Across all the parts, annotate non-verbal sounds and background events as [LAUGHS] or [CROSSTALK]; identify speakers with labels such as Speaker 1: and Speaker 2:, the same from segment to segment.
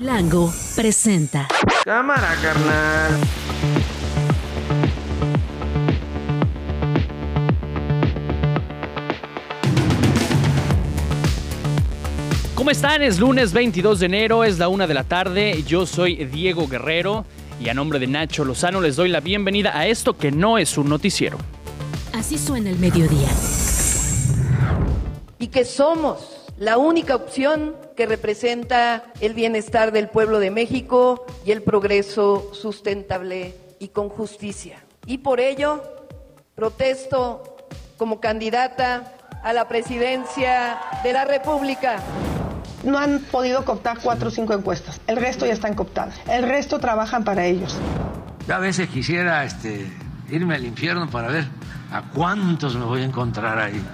Speaker 1: Lango presenta.
Speaker 2: Cámara, carnal.
Speaker 3: ¿Cómo están? Es lunes 22 de enero, es la una de la tarde. Yo soy Diego Guerrero y a nombre de Nacho Lozano les doy la bienvenida a esto que no es un noticiero.
Speaker 1: Así suena el mediodía.
Speaker 4: Y que somos la única opción que representa el bienestar del pueblo de México y el progreso sustentable y con justicia. Y por ello protesto como candidata a la presidencia de la República.
Speaker 5: No han podido cooptar cuatro o cinco encuestas. El resto ya están cooptadas. El resto trabajan para ellos.
Speaker 6: Yo a veces quisiera este, irme al infierno para ver a cuántos me voy a encontrar ahí.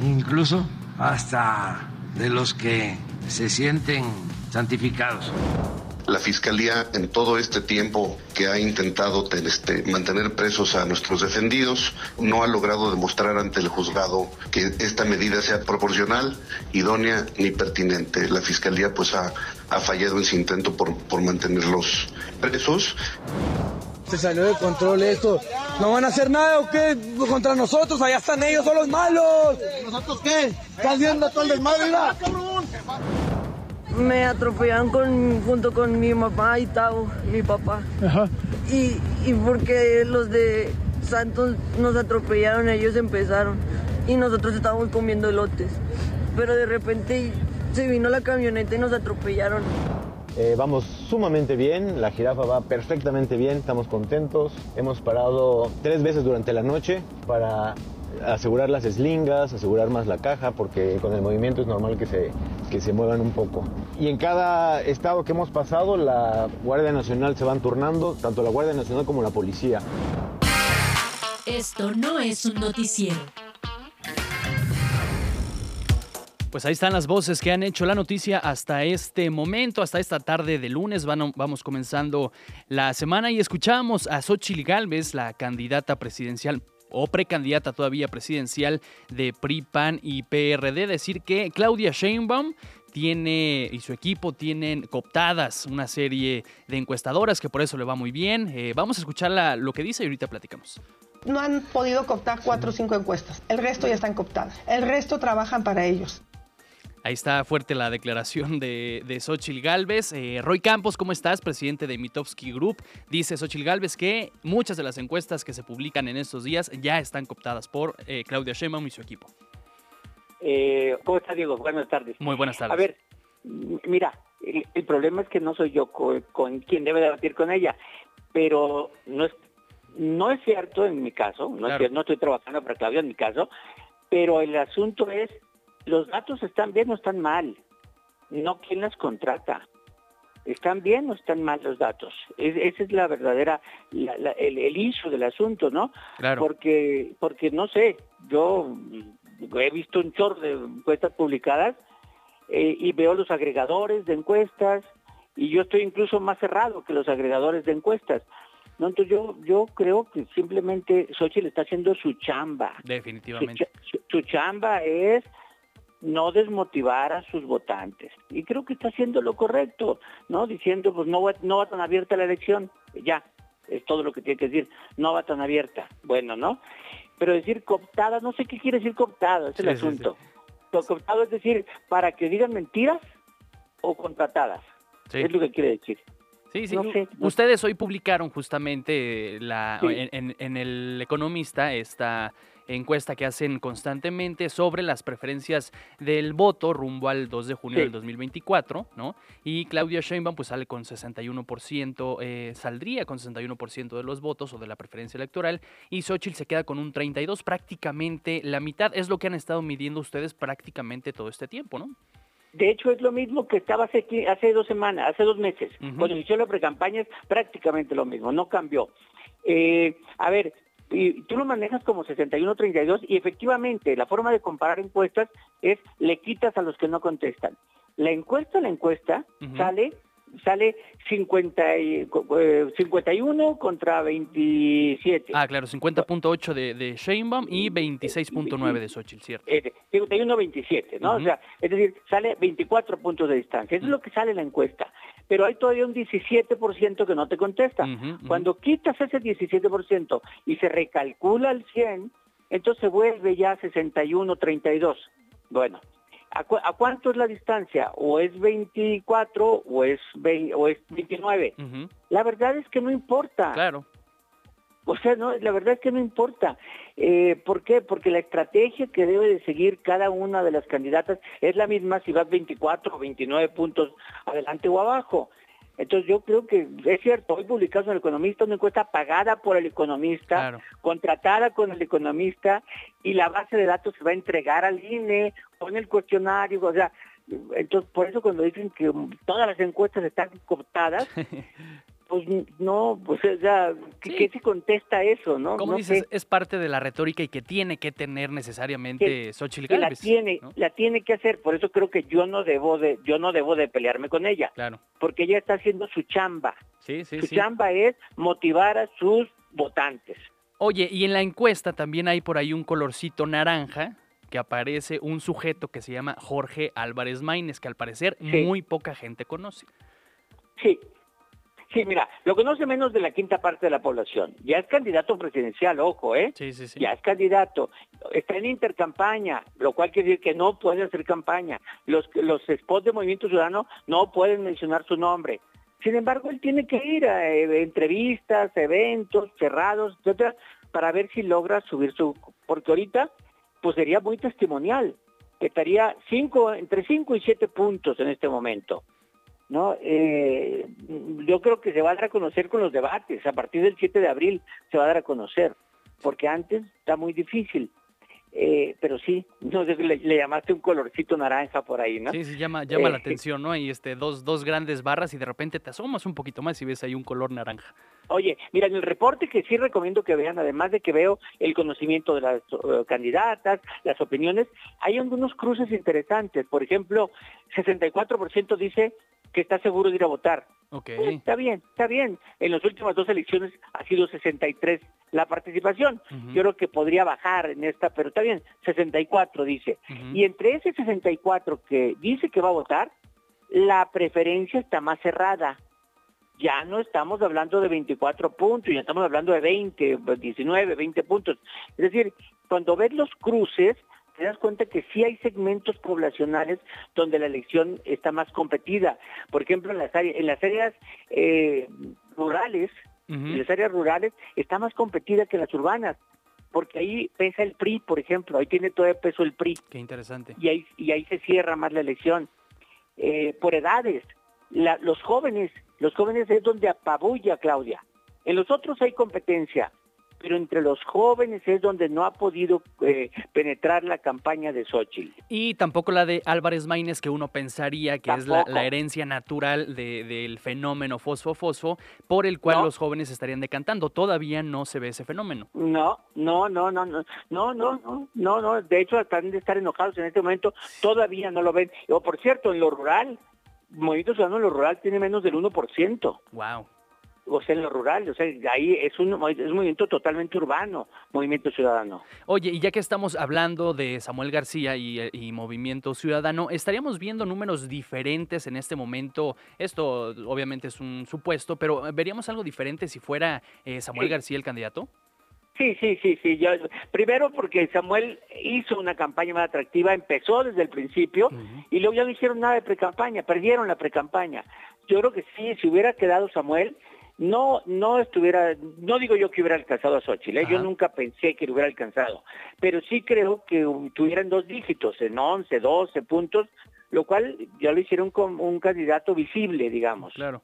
Speaker 6: [LAUGHS] Incluso hasta de los que se sienten santificados.
Speaker 7: La Fiscalía en todo este tiempo que ha intentado este, mantener presos a nuestros defendidos no ha logrado demostrar ante el juzgado que esta medida sea proporcional, idónea ni pertinente. La Fiscalía pues ha, fallado en su intento por mantenerlos presos.
Speaker 8: Se salió de control esto. ¿No van a hacer nada o qué contra nosotros? Allá están ellos, son los malos. ¿Nosotros qué? ¿Estás viendo todo el desmadre? Mira.
Speaker 9: Me atropellaron con, junto con mi mamá y Tavo, mi papá.
Speaker 8: Ajá.
Speaker 9: Y, y porque los de Santos nos atropellaron, ellos empezaron. Y nosotros estábamos comiendo elotes. Pero de repente se vino la camioneta y nos atropellaron.
Speaker 10: Eh, vamos sumamente bien, la jirafa va perfectamente bien, estamos contentos. Hemos parado tres veces durante la noche para asegurar las eslingas, asegurar más la caja, porque con el movimiento es normal que se, que se muevan un poco. Y en cada estado que hemos pasado, la Guardia Nacional se van turnando, tanto la Guardia Nacional como la policía.
Speaker 1: Esto no es un noticiero.
Speaker 3: Pues ahí están las voces que han hecho la noticia hasta este momento, hasta esta tarde de lunes. Vamos comenzando la semana y escuchamos a Xochitl Galvez, la candidata presidencial o precandidata todavía presidencial de PRI, PAN y PRD, decir que Claudia Sheinbaum tiene y su equipo tienen cooptadas una serie de encuestadoras que por eso le va muy bien. Eh, vamos a escuchar lo que dice y ahorita platicamos.
Speaker 5: No han podido cooptar cuatro o cinco encuestas. El resto ya están cooptadas. El resto trabajan para ellos.
Speaker 3: Ahí está fuerte la declaración de, de Xochitl Galvez. Eh, Roy Campos, ¿cómo estás? Presidente de Mitofsky Group. Dice Xochitl Galvez que muchas de las encuestas que se publican en estos días ya están cooptadas por eh, Claudia Sheinbaum y su equipo.
Speaker 11: Eh, ¿Cómo está, Diego? Buenas tardes.
Speaker 3: Muy buenas tardes.
Speaker 11: A ver, mira, el, el problema es que no soy yo co- con, quien debe debatir con ella, pero no es, no es cierto en mi caso, no, es cierto, no estoy trabajando para Claudia en mi caso, pero el asunto es, los datos están bien o están mal, no quién las contrata. ¿Están bien o están mal los datos? Es- esa es la verdadera, la- la- el, el issue del asunto, ¿no?
Speaker 3: Claro.
Speaker 11: Porque, porque no sé, yo he visto un chorro de encuestas publicadas eh, y veo los agregadores de encuestas y yo estoy incluso más cerrado que los agregadores de encuestas. No, entonces yo, yo creo que simplemente Xochitl está haciendo su chamba.
Speaker 3: Definitivamente.
Speaker 11: su chamba es no desmotivar a sus votantes. Y creo que está haciendo lo correcto, ¿no? Diciendo, pues no va, no va tan abierta la elección. Ya, es todo lo que tiene que decir. No va tan abierta. Bueno, ¿no? Pero decir cooptada, no sé qué quiere decir cooptada, es el
Speaker 3: Sí, sí,
Speaker 11: asunto. Lo cooptado es decir, para que digan mentiras o contratadas. Es lo que quiere decir.
Speaker 3: Sí, sí.
Speaker 11: No sé,
Speaker 3: Ustedes hoy publicaron justamente la, en- en El Economista esta encuesta que hacen constantemente sobre las preferencias del voto rumbo al 2 de junio
Speaker 11: Sí.
Speaker 3: del 2024, ¿no? Y Claudia Sheinbaum pues sale con 61%, eh, saldría con 61% de los votos o de la preferencia electoral y Xochitl se queda con un 32, prácticamente la mitad. Es lo que han estado midiendo ustedes prácticamente todo este tiempo, ¿no?
Speaker 11: De hecho, es lo mismo que estaba hace, hace dos semanas, hace dos meses.
Speaker 3: Ujú.
Speaker 11: Cuando inició la precampaña es prácticamente lo mismo, no cambió. Eh, a ver, y tú lo manejas como 61-32 y efectivamente la forma de comparar encuestas es le quitas a los que no contestan. La encuesta, la encuesta
Speaker 3: Ujú.
Speaker 11: sale sale 50 y- eh, 51 contra 27.
Speaker 3: Ah, claro, 50.8 de, de Sheinbaum y 26.9 de Xochitl, cierto.
Speaker 11: Eh, 51-27, ¿no? O sea, es decir, sale 24 puntos de distancia. Eso es lo que sale en la encuesta. Pero hay todavía un 17% que no te contesta. Cuando quitas ese 17% y se recalcula al 100, entonces vuelve ya 61-32. Bueno, ¿a, cu- a cuánto es la distancia? ¿O es 24 o es, 20 o es 29? La verdad es que no importa.
Speaker 3: Claro.
Speaker 11: O sea, no, la verdad es que no importa. Eh, ¿Por qué? Porque la estrategia que debe de seguir cada una de las candidatas es la misma si vas 24 o 29 puntos adelante o abajo. Entonces yo creo que es cierto, hoy publicamos en el Economista una encuesta pagada por el economista, contratada con el economista y la base de datos se va a entregar al INE con el cuestionario, o sea, entonces por eso cuando dicen que todas las encuestas están cooptadas, [LAUGHS] pues no, pues o sea, ¿qué, qué se contesta eso, no?
Speaker 3: Como
Speaker 11: No
Speaker 3: dices,
Speaker 11: sé.
Speaker 3: es parte de la retórica y que tiene que tener necesariamente
Speaker 11: que,
Speaker 3: Xochitl
Speaker 11: que la tiene, la tiene que hacer, por eso creo que yo no debo de, yo no debo de pelearme con ella,
Speaker 3: Claro.
Speaker 11: porque ella está haciendo su chamba.
Speaker 3: Sí, sí,
Speaker 11: su
Speaker 3: sí.
Speaker 11: chamba es motivar a sus votantes.
Speaker 3: Oye, y en la encuesta también hay por ahí un colorcito naranja que aparece un sujeto que se llama Jorge Álvarez Maínez, que al parecer
Speaker 11: Sí.
Speaker 3: muy poca gente conoce.
Speaker 11: Sí. Sí, mira, lo conoce menos de la quinta parte de la población. Ya es candidato presidencial, ojo, ¿eh?
Speaker 3: Sí, sí, sí.
Speaker 11: Ya es candidato. Está en intercampaña, lo cual quiere decir que no puede hacer campaña. Los, los spots de Movimiento Ciudadano no pueden mencionar su nombre. Sin embargo, él tiene que ir a eh, entrevistas, eventos cerrados, etcétera, para ver si logra subir su... Porque ahorita, pues sería muy testimonial. Estaría cinco, entre 5 y 7 puntos en este momento. ¿No? Eh, yo creo que se va a dar a conocer con los debates. A partir del 7 de abril se va a dar a conocer, porque antes está muy difícil. Eh, pero sí, no sé, le, le llamaste un colorcito naranja por ahí, ¿no?
Speaker 3: Sí, sí, llama, llama la
Speaker 11: Eh,
Speaker 3: atención, ¿no? Hay este, dos, dos grandes barras y de repente te asomas un poquito más y ves ahí un color naranja.
Speaker 11: Oye, mira, en el reporte que sí recomiendo que vean, además de que veo el conocimiento de las candidatas, las opiniones, hay algunos cruces interesantes. Por ejemplo, 64% dice que está seguro de ir a votar. Pues, está bien, está bien. En las últimas dos elecciones ha sido 63 la participación. Yo creo que podría bajar en esta, pero está bien, 64 dice. Y entre ese 64 que dice que va a votar, la preferencia está más cerrada. Ya no estamos hablando de 24 puntos, ya estamos hablando de 20, 19, 20 puntos. Es decir, cuando ves los cruces, te das cuenta que sí hay segmentos poblacionales donde la elección está más competida. Por ejemplo, en las áreas, en las áreas eh, rurales, en las áreas rurales está más competida que en las urbanas, porque ahí pesa el PRI, por ejemplo, ahí tiene todo el peso el PRI
Speaker 3: Qué interesante.
Speaker 11: y ahí, y ahí se cierra más la elección. Eh, por edades, la- los jóvenes, los jóvenes es donde apabulla Claudia. En los otros hay competencia, pero entre los jóvenes es donde no ha podido eh, penetrar la campaña de Xochitl.
Speaker 3: Y tampoco la de Álvarez Maínez, que uno pensaría que es la, herencia natural de- del fenómeno fosfo-fosfo, por el cual
Speaker 11: No.
Speaker 3: los jóvenes estarían decantando. Todavía no se ve ese fenómeno.
Speaker 11: No, no, no, no, no, no, no, no, no, no, de hecho están de estar enojados en este momento, todavía no lo ven. O por cierto, en lo rural, Movimiento Ciudadano en lo rural tiene menos del 1%.
Speaker 3: Wow.
Speaker 11: O sea, en lo rural, o sea, ahí es un, es un movimiento totalmente urbano, Movimiento Ciudadano.
Speaker 3: Oye, y ya que estamos hablando de Samuel García y, eh, y Movimiento Ciudadano, ¿estaríamos viendo números diferentes en este momento? Esto obviamente es un supuesto, pero ¿veríamos algo diferente si fuera eh, Samuel
Speaker 11: Sí.
Speaker 3: García el candidato?
Speaker 11: Sí, sí, sí, sí. Yo, primero porque Samuel hizo una campaña más atractiva, empezó desde el principio y luego ya no hicieron nada de precampaña, perdieron la precampaña. Yo creo que sí, si hubiera quedado Samuel, no, no estuviera, no digo yo que hubiera alcanzado a Xochitl, ¿eh? yo nunca pensé que lo hubiera alcanzado, pero sí creo que tuvieran dos dígitos, en 11, 12 puntos, lo cual ya lo hicieron como un candidato visible, digamos.
Speaker 3: Claro.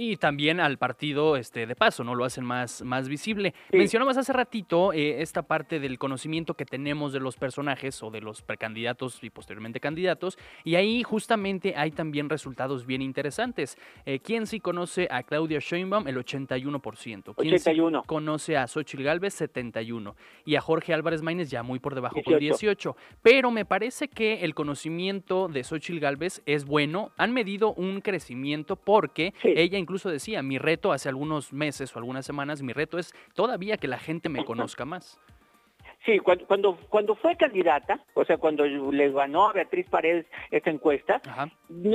Speaker 3: Y también al partido este, de paso, ¿no? Lo hacen más, más visible. Mencionabas hace ratito eh, esta parte del conocimiento que tenemos de los personajes o de los precandidatos y posteriormente candidatos. Y ahí justamente hay también resultados bien interesantes. Eh, ¿Quién sí conoce a Claudia Sheinbaum? El 81%. ¿Quién
Speaker 11: 81.
Speaker 3: Sí conoce a Xochitl Galvez? 71. Y a Jorge Álvarez Maínez ya muy por debajo con 18. Pero me parece que el conocimiento de Xochitl Galvez es bueno. Han medido un crecimiento porque ella incluso decía, mi reto hace algunos meses o algunas semanas, mi reto es todavía que la gente me conozca más.
Speaker 11: Sí, cuando, cuando, cuando fue candidata, o sea, cuando le ganó a Beatriz Paredes esta encuesta,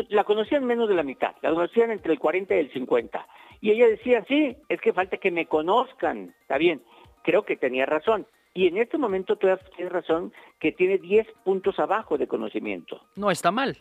Speaker 11: la conocían menos de la mitad, la conocían entre el 40 y el 50. Y ella decía, sí, es que falta que me conozcan, está bien, creo que tenía razón. Y en este momento todavía tiene razón que tiene 10 puntos abajo de conocimiento.
Speaker 3: No está mal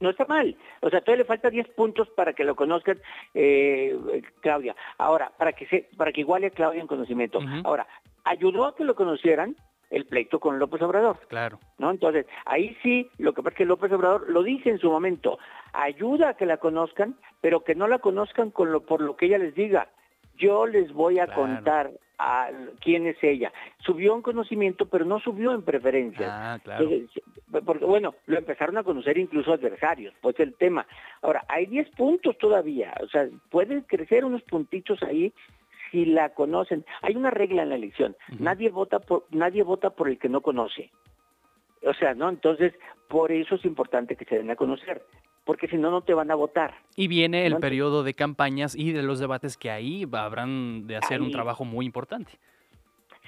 Speaker 11: no está mal. O sea, todavía le falta 10 puntos para que lo conozcan eh, Claudia. Ahora, para que se, para que iguale a Claudia en conocimiento. Ahora, ayudó a que lo conocieran el pleito con López Obrador.
Speaker 3: Claro.
Speaker 11: ¿No? Entonces, ahí sí, lo que pasa es que López Obrador lo dice en su momento, ayuda a que la conozcan, pero que no la conozcan con lo, por lo que ella les diga. Yo les voy a contar a quién es ella. Subió en conocimiento, pero no subió en preferencias.
Speaker 3: Ah, claro.
Speaker 11: porque, bueno, lo empezaron a conocer incluso adversarios, pues el tema. Ahora, hay 10 puntos todavía, o sea, pueden crecer unos puntitos ahí si la conocen. Hay una regla en la elección, nadie vota por nadie vota por el que no conoce. O sea, ¿no? Entonces, por eso es importante que se den a conocer porque si no, no te van a votar.
Speaker 3: Y viene el periodo de campañas y de los debates que ahí habrán de hacer un trabajo muy importante.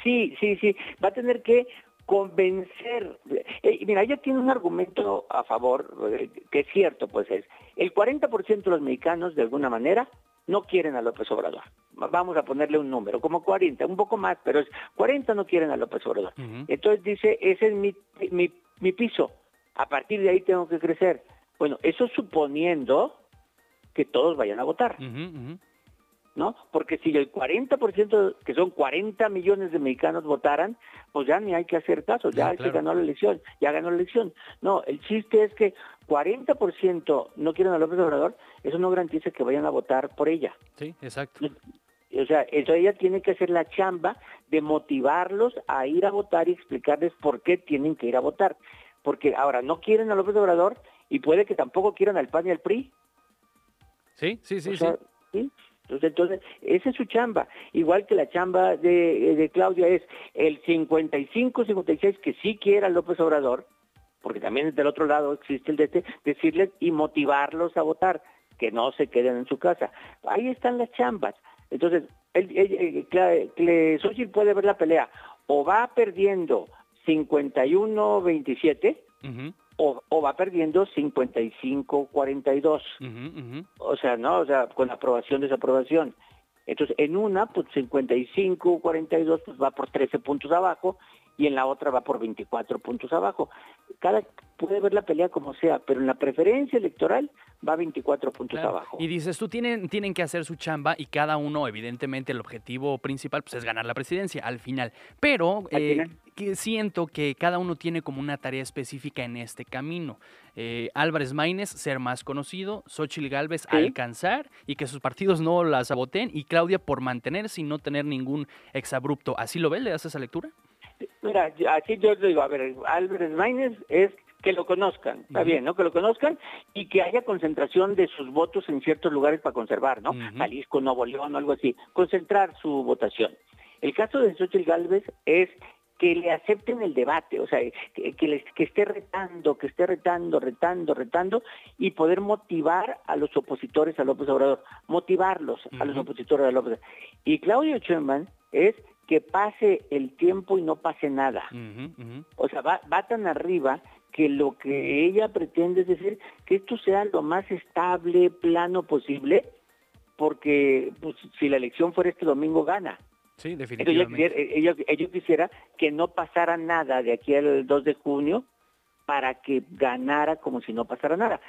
Speaker 11: Sí, sí, sí. Va a tener que convencer. Eh, mira, ella tiene un argumento a favor, eh, que es cierto, pues es, el 40% de los mexicanos, de alguna manera, no quieren a López Obrador. Vamos a ponerle un número, como 40, un poco más, pero es 40 no quieren a López Obrador. Entonces dice, ese es mi, mi, mi piso, a partir de ahí tengo que crecer. Bueno, eso suponiendo que todos vayan a votar. ¿No? Porque si el 40%, que son 40 millones de mexicanos votaran, pues ya ni hay que hacer caso, ya, se ganó la elección, ya ganó la elección. No, el chiste es que 40% no quieren a López Obrador, eso no garantiza que vayan a votar por ella.
Speaker 3: Sí, exacto.
Speaker 11: O sea, eso ella tiene que hacer la chamba de motivarlos a ir a votar y explicarles por qué tienen que ir a votar. Porque ahora no quieren a López Obrador y puede que tampoco quieran al PAN y al PRI.
Speaker 3: Sí, sí, sí, sí.
Speaker 11: Entonces, entonces, esa es su chamba. Igual que la chamba de, de Claudia es el 55-56 que sí quiera López Obrador, porque también del otro lado existe el de este, decirles y motivarlos a votar, que no se queden en su casa. Ahí están las chambas. Entonces, el, el, el, puede ver la pelea, o va perdiendo 51-27, o, va perdiendo 55-42. O sea, ¿no? O sea, con aprobación, desaprobación. Entonces, en una, pues 55-42, pues va por 13 puntos abajo, y en la otra va por 24 puntos abajo. Cada puede ver la pelea como sea, pero en la preferencia electoral va 24 puntos abajo.
Speaker 3: Y dices, tú tienen, tienen que hacer su chamba y cada uno, evidentemente, el objetivo principal pues, es ganar la presidencia al final. Pero eh, siento que cada uno tiene como una tarea específica en este camino. Eh, Álvarez Maínez, ser más conocido, Xochitl Galvez, alcanzar y que sus partidos no la saboteen, y Claudia por mantenerse y no tener ningún exabrupto. ¿Así lo ves? ¿Le das esa lectura?
Speaker 11: Mira, así yo digo, a ver, Álvarez Maínez es que lo conozcan, está bien, ¿no? Que lo conozcan y que haya concentración de sus votos en ciertos lugares para conservar, ¿no? Jalisco, Nuevo León, algo así, concentrar su votación. El caso de Xochitl Galvez es que le acepten el debate, o sea, que, que, esté retando, que esté retando, retando, retando, y poder motivar a los opositores a López Obrador, motivarlos a los opositores a López Obrador. Y Claudio Sheinbaum es que pase el tiempo y no pase nada. O sea, va, va tan arriba que lo que ella pretende es decir que esto sea lo más estable, plano posible, porque pues, si la elección fuera este domingo gana.
Speaker 3: Sí, definitivamente.
Speaker 11: Ella, ella, quisiera que no pasara nada de aquí al 2 de junio para que ganara como si no pasara nada.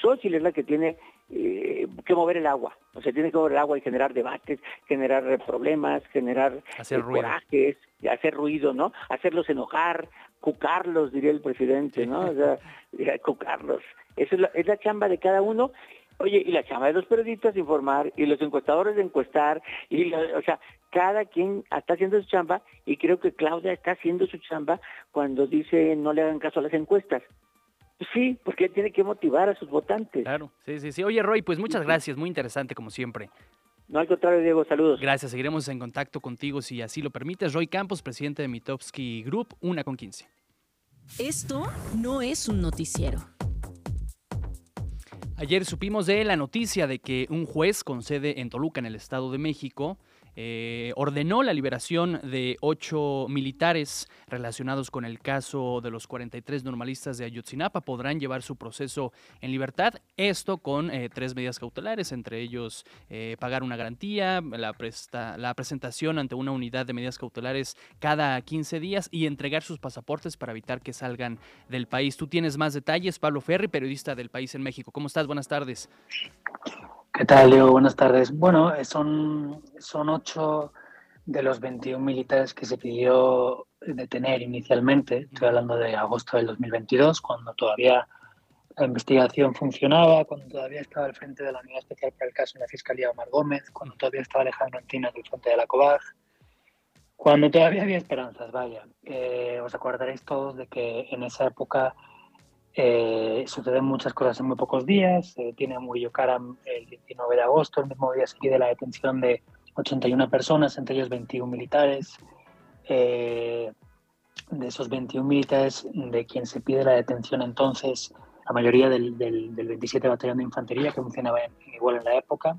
Speaker 11: Xochitl es la que tiene eh, que mover el agua, o sea, tiene que mover el agua y generar debates, generar problemas, generar
Speaker 3: hacer
Speaker 11: eh, corajes, hacer ruido, ¿no? Hacerlos enojar, cucarlos, diría el presidente, ¿no? O sea, [LAUGHS] cucarlos. Esa es la, es la chamba de cada uno Oye, y la chamba de los periodistas informar, y los encuestadores de encuestar, y o sea, cada quien está haciendo su chamba, y creo que Claudia está haciendo su chamba cuando dice no le hagan caso a las encuestas. Pues sí, porque tiene que motivar a sus votantes.
Speaker 3: Claro, sí, sí, sí. Oye, Roy, pues muchas gracias, muy interesante como siempre.
Speaker 11: No, al contrario, Diego, saludos.
Speaker 3: Gracias, seguiremos en contacto contigo si así lo permites. Roy Campos, presidente de Mitowski Group, una con 15.
Speaker 1: Esto no es un noticiero.
Speaker 3: Ayer supimos de la noticia de que un juez con sede en Toluca, en el Estado de México, eh, ordenó la liberación de ocho militares relacionados con el caso de los 43 normalistas de Ayotzinapa. Podrán llevar su proceso en libertad, esto con eh, tres medidas cautelares, entre ellos eh, pagar una garantía, la, la presentación ante una unidad de medidas cautelares cada 15 días y entregar sus pasaportes para evitar que salgan del país. Tú tienes más detalles, Pablo Ferri, periodista del País en México. ¿Cómo estás? Buenas tardes.
Speaker 12: ¿Qué tal, Leo? Buenas tardes. Bueno, son, son ocho de los 21 militares que se pidió detener inicialmente. Estoy hablando de agosto del 2022, cuando todavía la investigación funcionaba, cuando todavía estaba al frente de la unidad especial para el caso en la Fiscalía Omar Gómez, cuando todavía estaba Alejandro Antinas del frente de la COBAG, cuando todavía había esperanzas, vaya. Eh, os acordaréis todos de que en esa época eh, suceden muchas cosas en muy pocos días. Se detiene a Murillo Karam el 19 de agosto, el mismo día se pide la detención de 81 personas, entre ellos 21 militares. Eh, de esos 21 militares, de quien se pide la detención entonces, la mayoría del, del, 27 Batallón de Infantería, que funcionaba igual en la época.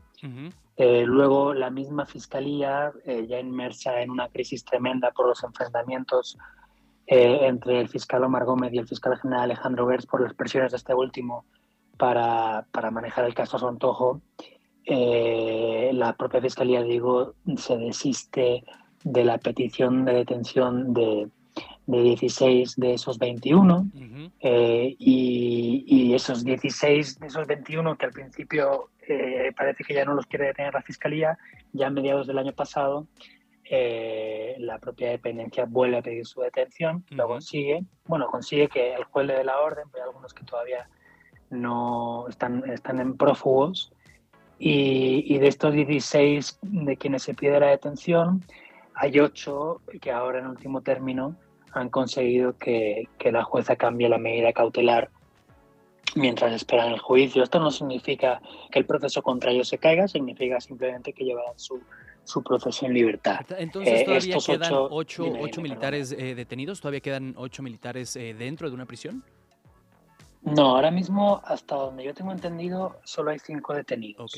Speaker 12: Eh, luego, la misma fiscalía, ya inmersa en una crisis tremenda por los enfrentamientos eh, entre el fiscal Omar Gómez y el fiscal general Alejandro Gers por las presiones de este último para, para manejar el caso Sontojo. Eh, la propia fiscalía, digo, se desiste de la petición de detención de, de 16 de esos 21 eh, y, y, esos 16 de esos 21 que al principio parece que ya no los quiere detener la fiscalía, ya a mediados del año pasado eh, la propia dependencia vuelve a pedir su detención, lo consigue, bueno, consigue que el juez le dé la orden, pero hay algunos que todavía no están, están en prófugos, y, de estos 16 de quienes se pide la detención, hay 8 que ahora en último término han conseguido que, que la jueza cambie la medida cautelar mientras esperan el juicio. Esto no significa que el proceso contra ellos se caiga, significa simplemente que llevarán su, su proceso en libertad.
Speaker 3: Entonces, eh, ¿todavía quedan ocho, ocho, militares eh, detenidos? ¿Todavía quedan ocho militares eh, dentro de una prisión?
Speaker 12: No, ahora mismo, hasta donde yo tengo entendido, solo hay cinco detenidos.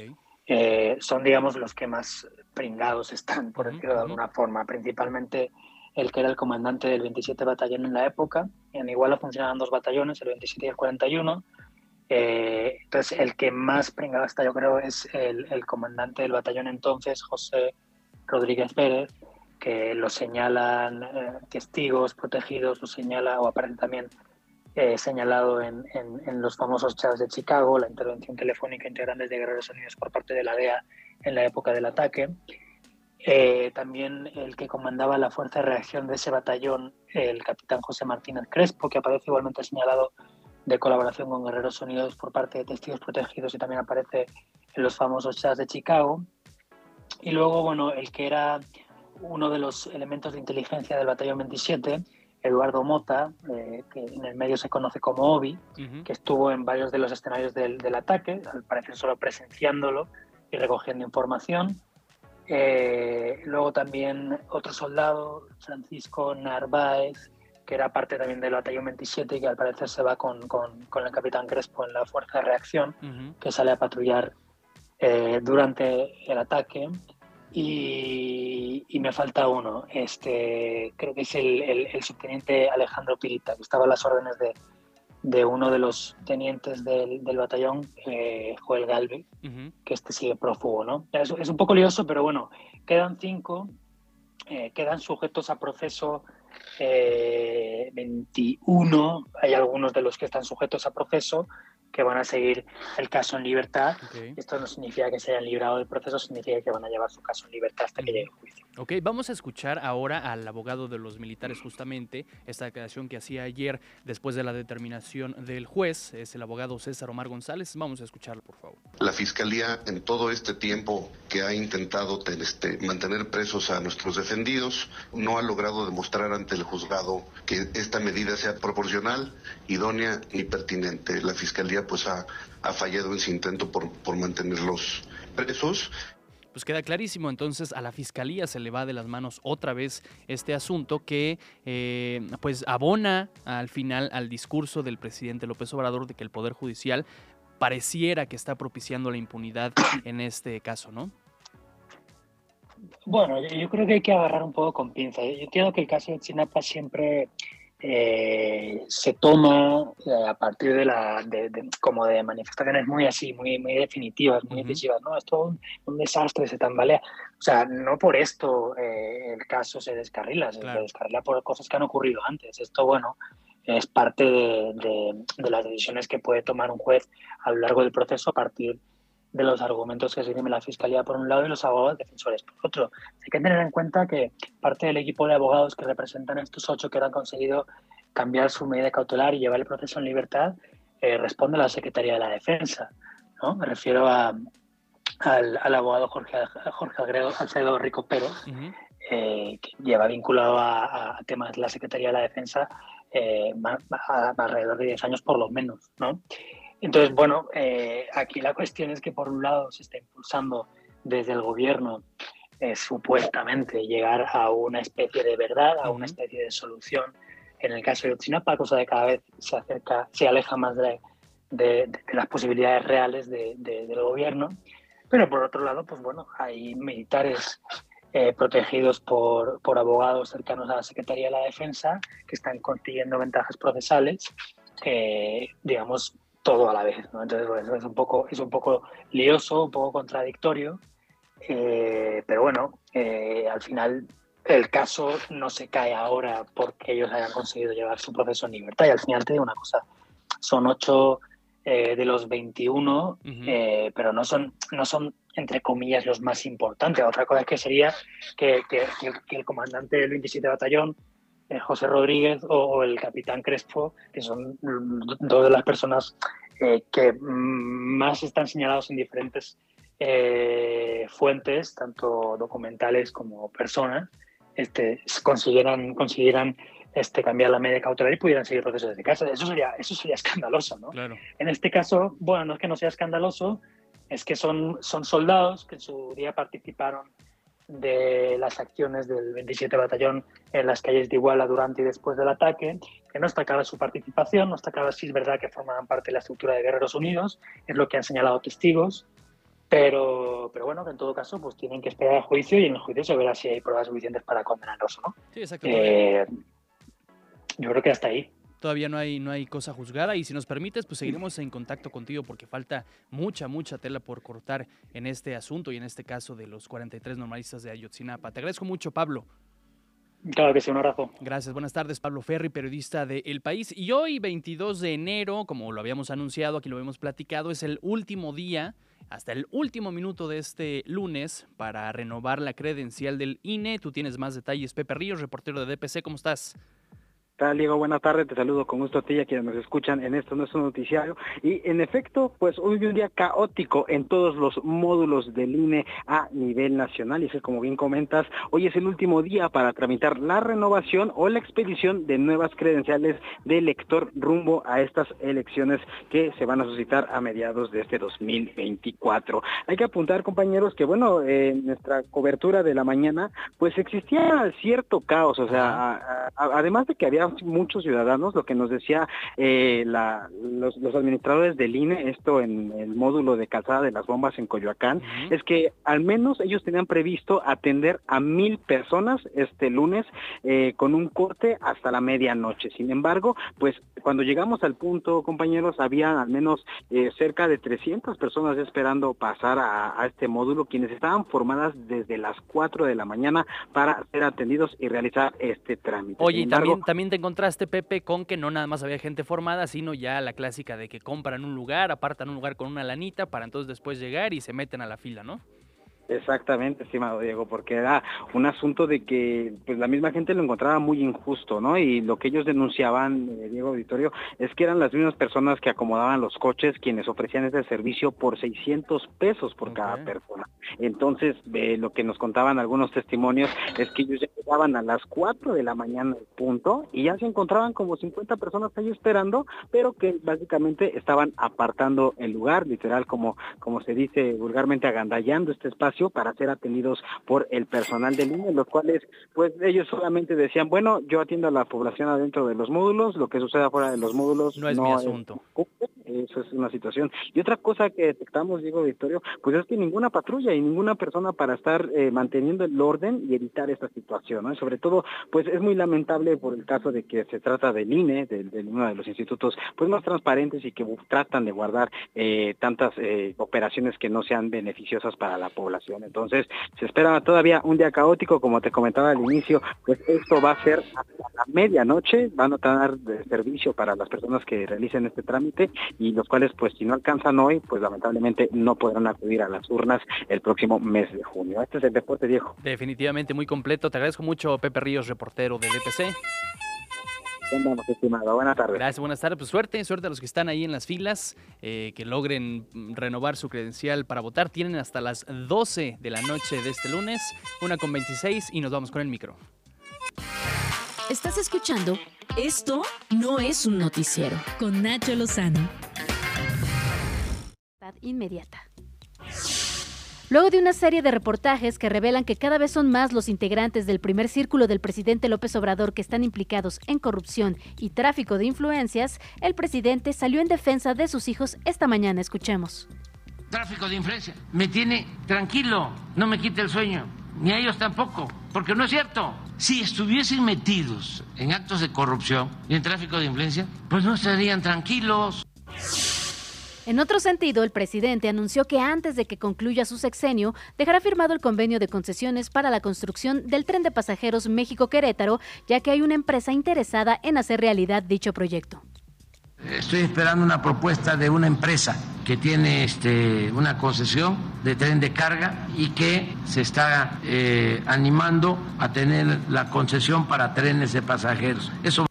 Speaker 12: son, digamos, los que más pringados están, por decirlo de alguna forma. Principalmente el que era el comandante del 27 Batallón en la época. En Iguala funcionaban dos batallones, el 27 y el 41. Eh, entonces, el que más pringado está, yo creo, es el, comandante del batallón entonces, José Rodríguez Pérez, que lo señalan eh, testigos protegidos, lo señala o aparece también eh, señalado en, en, los famosos chats de Chicago, la intervención telefónica integrantes de Guerreros Unidos por parte de la DEA en la época del ataque. también el que comandaba la fuerza de reacción de ese batallón, el capitán José Martínez Crespo, que aparece igualmente señalado de colaboración con Guerreros Unidos por parte de testigos protegidos y también aparece en los famosos chats de Chicago. Y luego, bueno, el que era uno de los elementos de inteligencia del Batallón 27, Eduardo Mota, eh, que en el medio se conoce como Obi, que estuvo en varios de los escenarios del, del, ataque, al parecer solo presenciándolo y recogiendo información. Eh, luego también otro soldado, Francisco Narváez, que era parte también del batallón 27 y que al parecer se va con, con, con el capitán Crespo en la fuerza de reacción, que sale a patrullar eh, durante el ataque. Y, y, me falta uno, este, creo que es el, el, subteniente Alejandro Pirita, que estaba a las órdenes de, de uno de los tenientes del, del batallón, eh, Joel Galve, que este sigue prófugo. ¿no? Es, es, un poco lioso, pero bueno, quedan cinco, eh, quedan sujetos a proceso 21, eh, hay algunos de los que están sujetos a proceso, que van a seguir el caso en libertad. Esto no significa que se hayan librado del proceso, significa que van a llevar su caso en libertad hasta que llegue el juicio.
Speaker 3: Ok, vamos a escuchar ahora al abogado de los militares justamente, esta declaración que hacía ayer después de la determinación del juez, es el abogado César Omar González. Vamos a escucharlo, por favor.
Speaker 7: La Fiscalía en todo este tiempo que ha intentado este, mantener presos a nuestros defendidos, no ha logrado demostrar ante el juzgado que esta medida sea proporcional, idónea y pertinente. La Fiscalía pues ha, fallado en su intento por, por mantenerlos presos
Speaker 3: pues queda clarísimo. Entonces a la fiscalía se le va de las manos otra vez este asunto que eh, pues abona al final al discurso del presidente López Obrador de que el Poder Judicial pareciera que está propiciando la impunidad en este caso, ¿no?
Speaker 12: Bueno, yo creo que hay que agarrar un poco con pinza. Yo entiendo que el caso de Chinapa siempre eh, se toma eh, a partir de la de, como de manifestaciones muy así, muy, muy definitivas, muy decisivas, ¿no? Es todo un, desastre, se tambalea. O sea, no por esto eh, el caso se descarrila, se descarrila por cosas que han ocurrido antes. Esto, bueno, es parte de, de, las decisiones que puede tomar un juez a lo largo del proceso a partir de los argumentos que se la Fiscalía por un lado y los abogados defensores por otro. Hay que tener en cuenta que parte del equipo de abogados que representan estos ocho que han conseguido cambiar su medida cautelar y llevar el proceso en libertad eh, responde a la Secretaría de la Defensa. ¿no? Me refiero a, al, abogado Jorge, Jorge Alfredo Rico Pérez, eh, que lleva vinculado a, temas de la Secretaría de la Defensa eh, alrededor de 10 años por lo menos. ¿no? Entonces, bueno, eh, aquí la cuestión es que por un lado se está impulsando desde el gobierno eh, supuestamente llegar a una especie de verdad, a una especie de solución en el caso de Otsinapa, cosa de cada vez se acerca, se aleja más de, de, las posibilidades reales de, del gobierno. Pero por otro lado, pues bueno, hay militares eh, protegidos por, por, abogados cercanos a la Secretaría de la Defensa que están consiguiendo ventajas procesales, digamos, todo a la vez. ¿no? Entonces, pues, es, un poco, es un poco lioso, un poco contradictorio, eh, pero bueno, eh, al final el caso no se cae ahora porque ellos hayan conseguido llevar su proceso en libertad. Y al final te digo una cosa, son ocho eh, de los 21, pero no son, no son, entre comillas, los más importantes. Otra cosa es que sería que, que, que el comandante del 27 Batallón eh, José Rodríguez o, el capitán Crespo, que son dos de las personas eh, que más están señalados en diferentes eh, fuentes, tanto documentales como personas, este, consiguieran, consiguieran este, cambiar la media cautelar y pudieran seguir procesos desde casa. Eso sería, eso sería escandaloso, ¿no? En este caso, bueno, no es que no sea escandaloso, es que son, son soldados que en su día participaron de las acciones del 27 Batallón en las calles de Iguala durante y después del ataque, que no está clara su participación, no está clara si es verdad que formaban parte de la estructura de Guerreros Unidos, es lo que han señalado testigos, pero, pero bueno, que en todo caso pues tienen que esperar al juicio y en el juicio se verá si hay pruebas suficientes para condenarlos o no.
Speaker 3: Sí.
Speaker 12: Eh, yo creo que hasta ahí
Speaker 3: todavía no hay, no hay cosa juzgada y si nos permites, pues seguiremos en contacto contigo porque falta mucha, mucha tela por cortar en este asunto y en este caso de los 43 normalistas de Ayotzinapa. Te agradezco mucho, Pablo.
Speaker 12: Claro que sí, un abrazo.
Speaker 3: Gracias, buenas tardes, Pablo Ferri, periodista de El País. Y hoy, 22 de enero, como lo habíamos anunciado, aquí lo hemos platicado, es el último día hasta el último minuto de este lunes para renovar la credencial del INE. Tú tienes más detalles. Pepe Ríos, reportero de DPC, ¿cómo estás?
Speaker 13: Tal, Diego? Buenas tardes, te saludo con gusto a ti y a quienes nos escuchan en esto nuestro noticiario. Y en efecto, pues hoy un día caótico en todos los módulos del INE a nivel nacional. Y es como bien comentas, hoy es el último día para tramitar la renovación o la expedición de nuevas credenciales de elector rumbo a estas elecciones que se van a suscitar a mediados de este 2024. Hay que apuntar, compañeros, que bueno, en nuestra cobertura de la mañana, pues existía cierto caos. O sea, además de que había muchos ciudadanos, lo que nos decía eh, los, administradores del INE, esto en el módulo de calzada de las bombas en Coyoacán, es que al menos ellos tenían previsto atender a mil personas este lunes eh, con un corte hasta la medianoche. Sin embargo, pues cuando llegamos al punto, compañeros, había al menos eh, cerca de 300 personas esperando pasar a, a este módulo, quienes estaban formadas desde las 4 de la mañana para ser atendidos y realizar este trámite.
Speaker 3: Oye, también, también en contraste, Pepe, con que no nada más había gente formada, sino ya la clásica de que compran un lugar, apartan un lugar con una lanita para entonces después llegar y se meten a la fila, ¿no?
Speaker 13: Exactamente, estimado Diego, porque era un asunto de que pues la misma gente lo encontraba muy injusto, ¿no? Y lo que ellos denunciaban, eh, Diego Auditorio, es que eran las mismas personas que acomodaban los coches quienes ofrecían ese servicio por 600 pesos por cada persona. Entonces, eh, lo que nos contaban algunos testimonios es que ellos llegaban a las 4 de la mañana punto y ya se encontraban como 50 personas ahí esperando, pero que básicamente estaban apartando el lugar, literal como como se dice vulgarmente agandallando este espacio para ser atendidos por el personal del INE, los cuales pues ellos solamente decían, bueno, yo atiendo a la población adentro de los módulos, lo que suceda fuera de los módulos
Speaker 3: no es mi asunto.
Speaker 13: eso es una situación. Y otra cosa que detectamos, Diego Victorio, pues es que ninguna patrulla y ninguna persona para estar eh, manteniendo el orden y evitar esta situación, sobre todo, pues es muy lamentable por el caso de que se trata del INE, de, uno de los institutos pues más transparentes y que tratan de guardar eh, tantas eh, operaciones que no sean beneficiosas para la población. Entonces, se espera todavía un día caótico, como te comentaba al inicio, pues esto va a ser hasta la medianoche, van a tener de servicio para las personas que realicen este trámite y los cuales, pues si no alcanzan hoy, pues lamentablemente no podrán acudir a las urnas el próximo mes de junio. Este es el deporte, viejo.
Speaker 3: Definitivamente muy completo. Te agradezco mucho, Pepe Ríos, reportero de DPC.
Speaker 13: Andamos, estimado. Buenas tardes.
Speaker 3: Gracias, buenas tardes. Pues suerte, suerte a los que están ahí en las filas, eh, que logren renovar su credencial para votar. Tienen hasta las 12 de la noche de este lunes, una con 26 y nos vamos con el micro.
Speaker 1: Estás escuchando Esto no es un noticiero con Nacho Lozano.
Speaker 14: Inmediata. Luego de una serie de reportajes que revelan que cada vez son más los integrantes del primer círculo del presidente López Obrador que están implicados en corrupción y tráfico de influencias, el presidente salió en defensa de sus hijos esta mañana. Escuchemos.
Speaker 6: Tráfico de influencia. Me tiene tranquilo, no me quite el sueño, ni a ellos tampoco, porque no es cierto. Si estuviesen metidos en actos de corrupción y en tráfico de influencia, pues no estarían tranquilos.
Speaker 14: En otro sentido, el presidente anunció que antes de que concluya su sexenio, dejará firmado el convenio de concesiones para la construcción del tren de pasajeros México-Querétaro, ya que hay una empresa interesada en hacer realidad dicho proyecto.
Speaker 6: Estoy esperando una propuesta de una empresa que tiene este, una concesión de tren de carga y que se está eh, animando a tener la concesión para trenes de pasajeros. Eso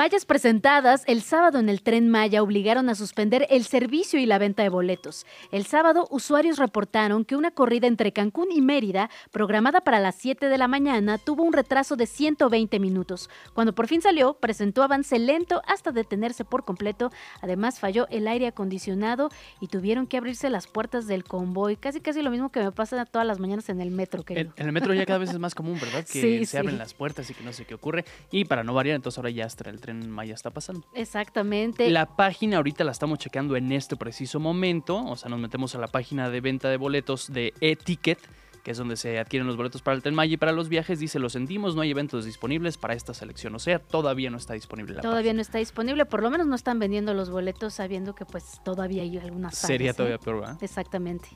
Speaker 14: Fallas presentadas el sábado en el tren Maya obligaron a suspender el servicio y la venta de boletos. El sábado, usuarios reportaron que una corrida entre Cancún y Mérida, programada para las 7 de la mañana, tuvo un retraso de 120 minutos. Cuando por fin salió, presentó avance lento hasta detenerse por completo. Además, falló el aire acondicionado y tuvieron que abrirse las puertas del convoy. Casi, casi lo mismo que me pasa todas las mañanas en el metro.
Speaker 3: En, el metro ya cada vez es más común, ¿verdad? [LAUGHS] Que se abren las puertas y que no sé qué ocurre. Y para no variar, entonces ahora ya está el tren en Maya está pasando.
Speaker 14: Exactamente.
Speaker 3: La página ahorita la estamos checando en este preciso momento, o sea, nos metemos a la página de venta de boletos de e-ticket que es donde se adquieren los boletos para el Tren Maya y para los viajes, dice, lo sentimos, no hay eventos disponibles para esta selección, o sea, todavía no está disponible la
Speaker 14: Todavía no está disponible, por lo menos no están vendiendo los boletos sabiendo que pues todavía hay algunas
Speaker 3: Sería todavía peor, ¿verdad?
Speaker 14: Exactamente.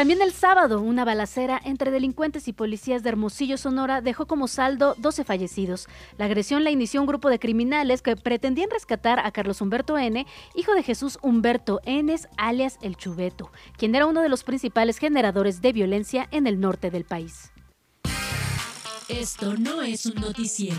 Speaker 14: También el sábado, una balacera entre delincuentes y policías de Hermosillo, Sonora, dejó como saldo 12 fallecidos. La agresión la inició un grupo de criminales que pretendían rescatar a Carlos Humberto N., hijo de Jesús Humberto N., alias El Chubeto, quien era uno de los principales generadores de violencia en el norte del país.
Speaker 1: Esto no es un noticiero.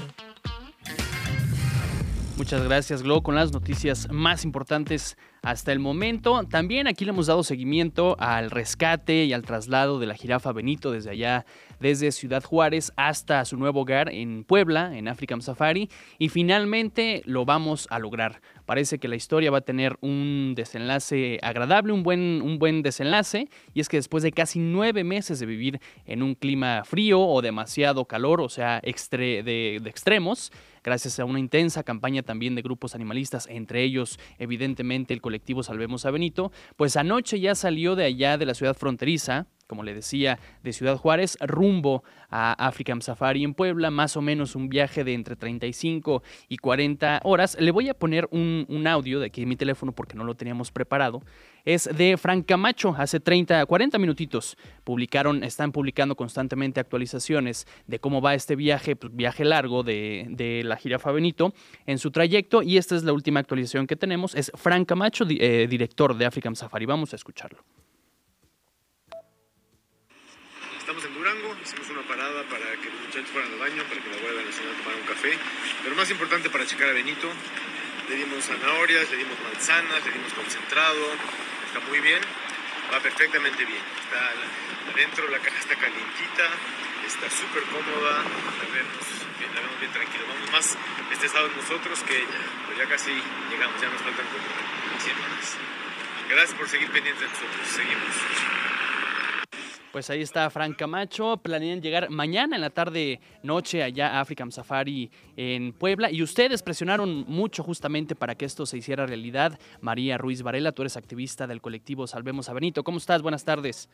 Speaker 3: Muchas gracias, Glo, con las noticias más importantes hasta el momento. También aquí le hemos dado seguimiento al rescate y al traslado de la jirafa Benito desde allá, desde Ciudad Juárez hasta su nuevo hogar en Puebla, en African Safari. Y finalmente lo vamos a lograr. Parece que la historia va a tener un desenlace agradable, un buen, un buen desenlace. Y es que después de casi nueve meses de vivir en un clima frío o demasiado calor, o sea, de, de extremos, gracias a una intensa campaña también de grupos animalistas, entre ellos evidentemente el colectivo Salvemos a Benito, pues anoche ya salió de allá de la ciudad fronteriza como le decía, de Ciudad Juárez rumbo a African Safari en Puebla, más o menos un viaje de entre 35 y 40 horas. Le voy a poner un, un audio de aquí en mi teléfono porque no lo teníamos preparado es de Frank Camacho. Hace 30, 40 minutitos publicaron, están publicando constantemente actualizaciones de cómo va este viaje, pues, viaje largo de, la jirafa Benito en su trayecto. Y esta es la última actualización que tenemos. Es Frank Camacho, eh, director de African Safari. Vamos a escucharlo.
Speaker 15: Estamos en Durango, hicimos una parada para que los muchachos fueran al baño, para que la Guardia Nacional tomara un café. Pero más importante para checar a Benito, le dimos zanahorias, le dimos manzanas, le dimos concentrado, está muy bien, va perfectamente bien. Está adentro, la caja está calientita, está súper cómoda, la vemos, bien, la vemos bien tranquila. Vamos más estresados nosotros que pero ya casi llegamos, ya nos faltan como 100 horas. Gracias por seguir pendientes de nosotros, seguimos.
Speaker 3: Pues ahí está Frank Camacho. Planean llegar mañana en la tarde, noche, allá a African Safari en Puebla. Y ustedes presionaron mucho justamente para que esto se hiciera realidad. María Ruiz Varela, tú eres activista del colectivo Salvemos a Benito. ¿Cómo estás? Buenas tardes.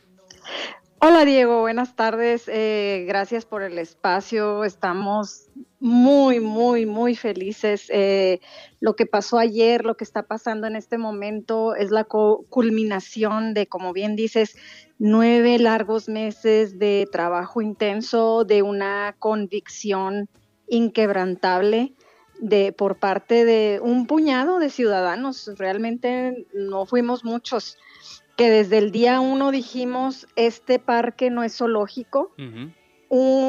Speaker 16: Hola Diego, buenas tardes. Eh, gracias por el espacio. Estamos muy, muy, muy felices. Eh, lo que pasó ayer, lo que está pasando en este momento es la culminación de, como bien dices, nueve largos meses de trabajo intenso, de una convicción inquebrantable de por parte de un puñado de ciudadanos. Realmente no fuimos muchos que desde el día uno dijimos este parque no es zoológico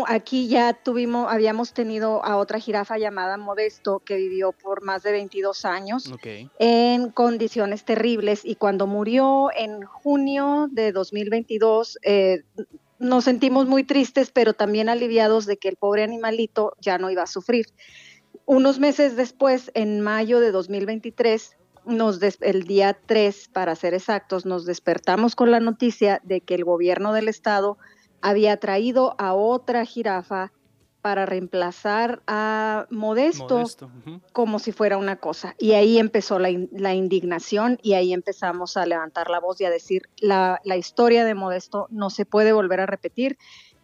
Speaker 16: aquí ya tuvimos, habíamos tenido a otra jirafa llamada Modesto que vivió por más de 22 años en condiciones terribles y cuando murió en junio de 2022 eh, nos sentimos muy tristes pero también aliviados de que el pobre animalito ya no iba a sufrir. Unos meses después, en mayo de 2023, nos el día 3, para ser exactos, nos despertamos con la noticia de que el gobierno del estado había traído a otra jirafa para reemplazar a Modesto, como si fuera una cosa. Y ahí empezó la, indignación y ahí empezamos a levantar la voz y a decir, la, la, historia de Modesto no se puede volver a repetir.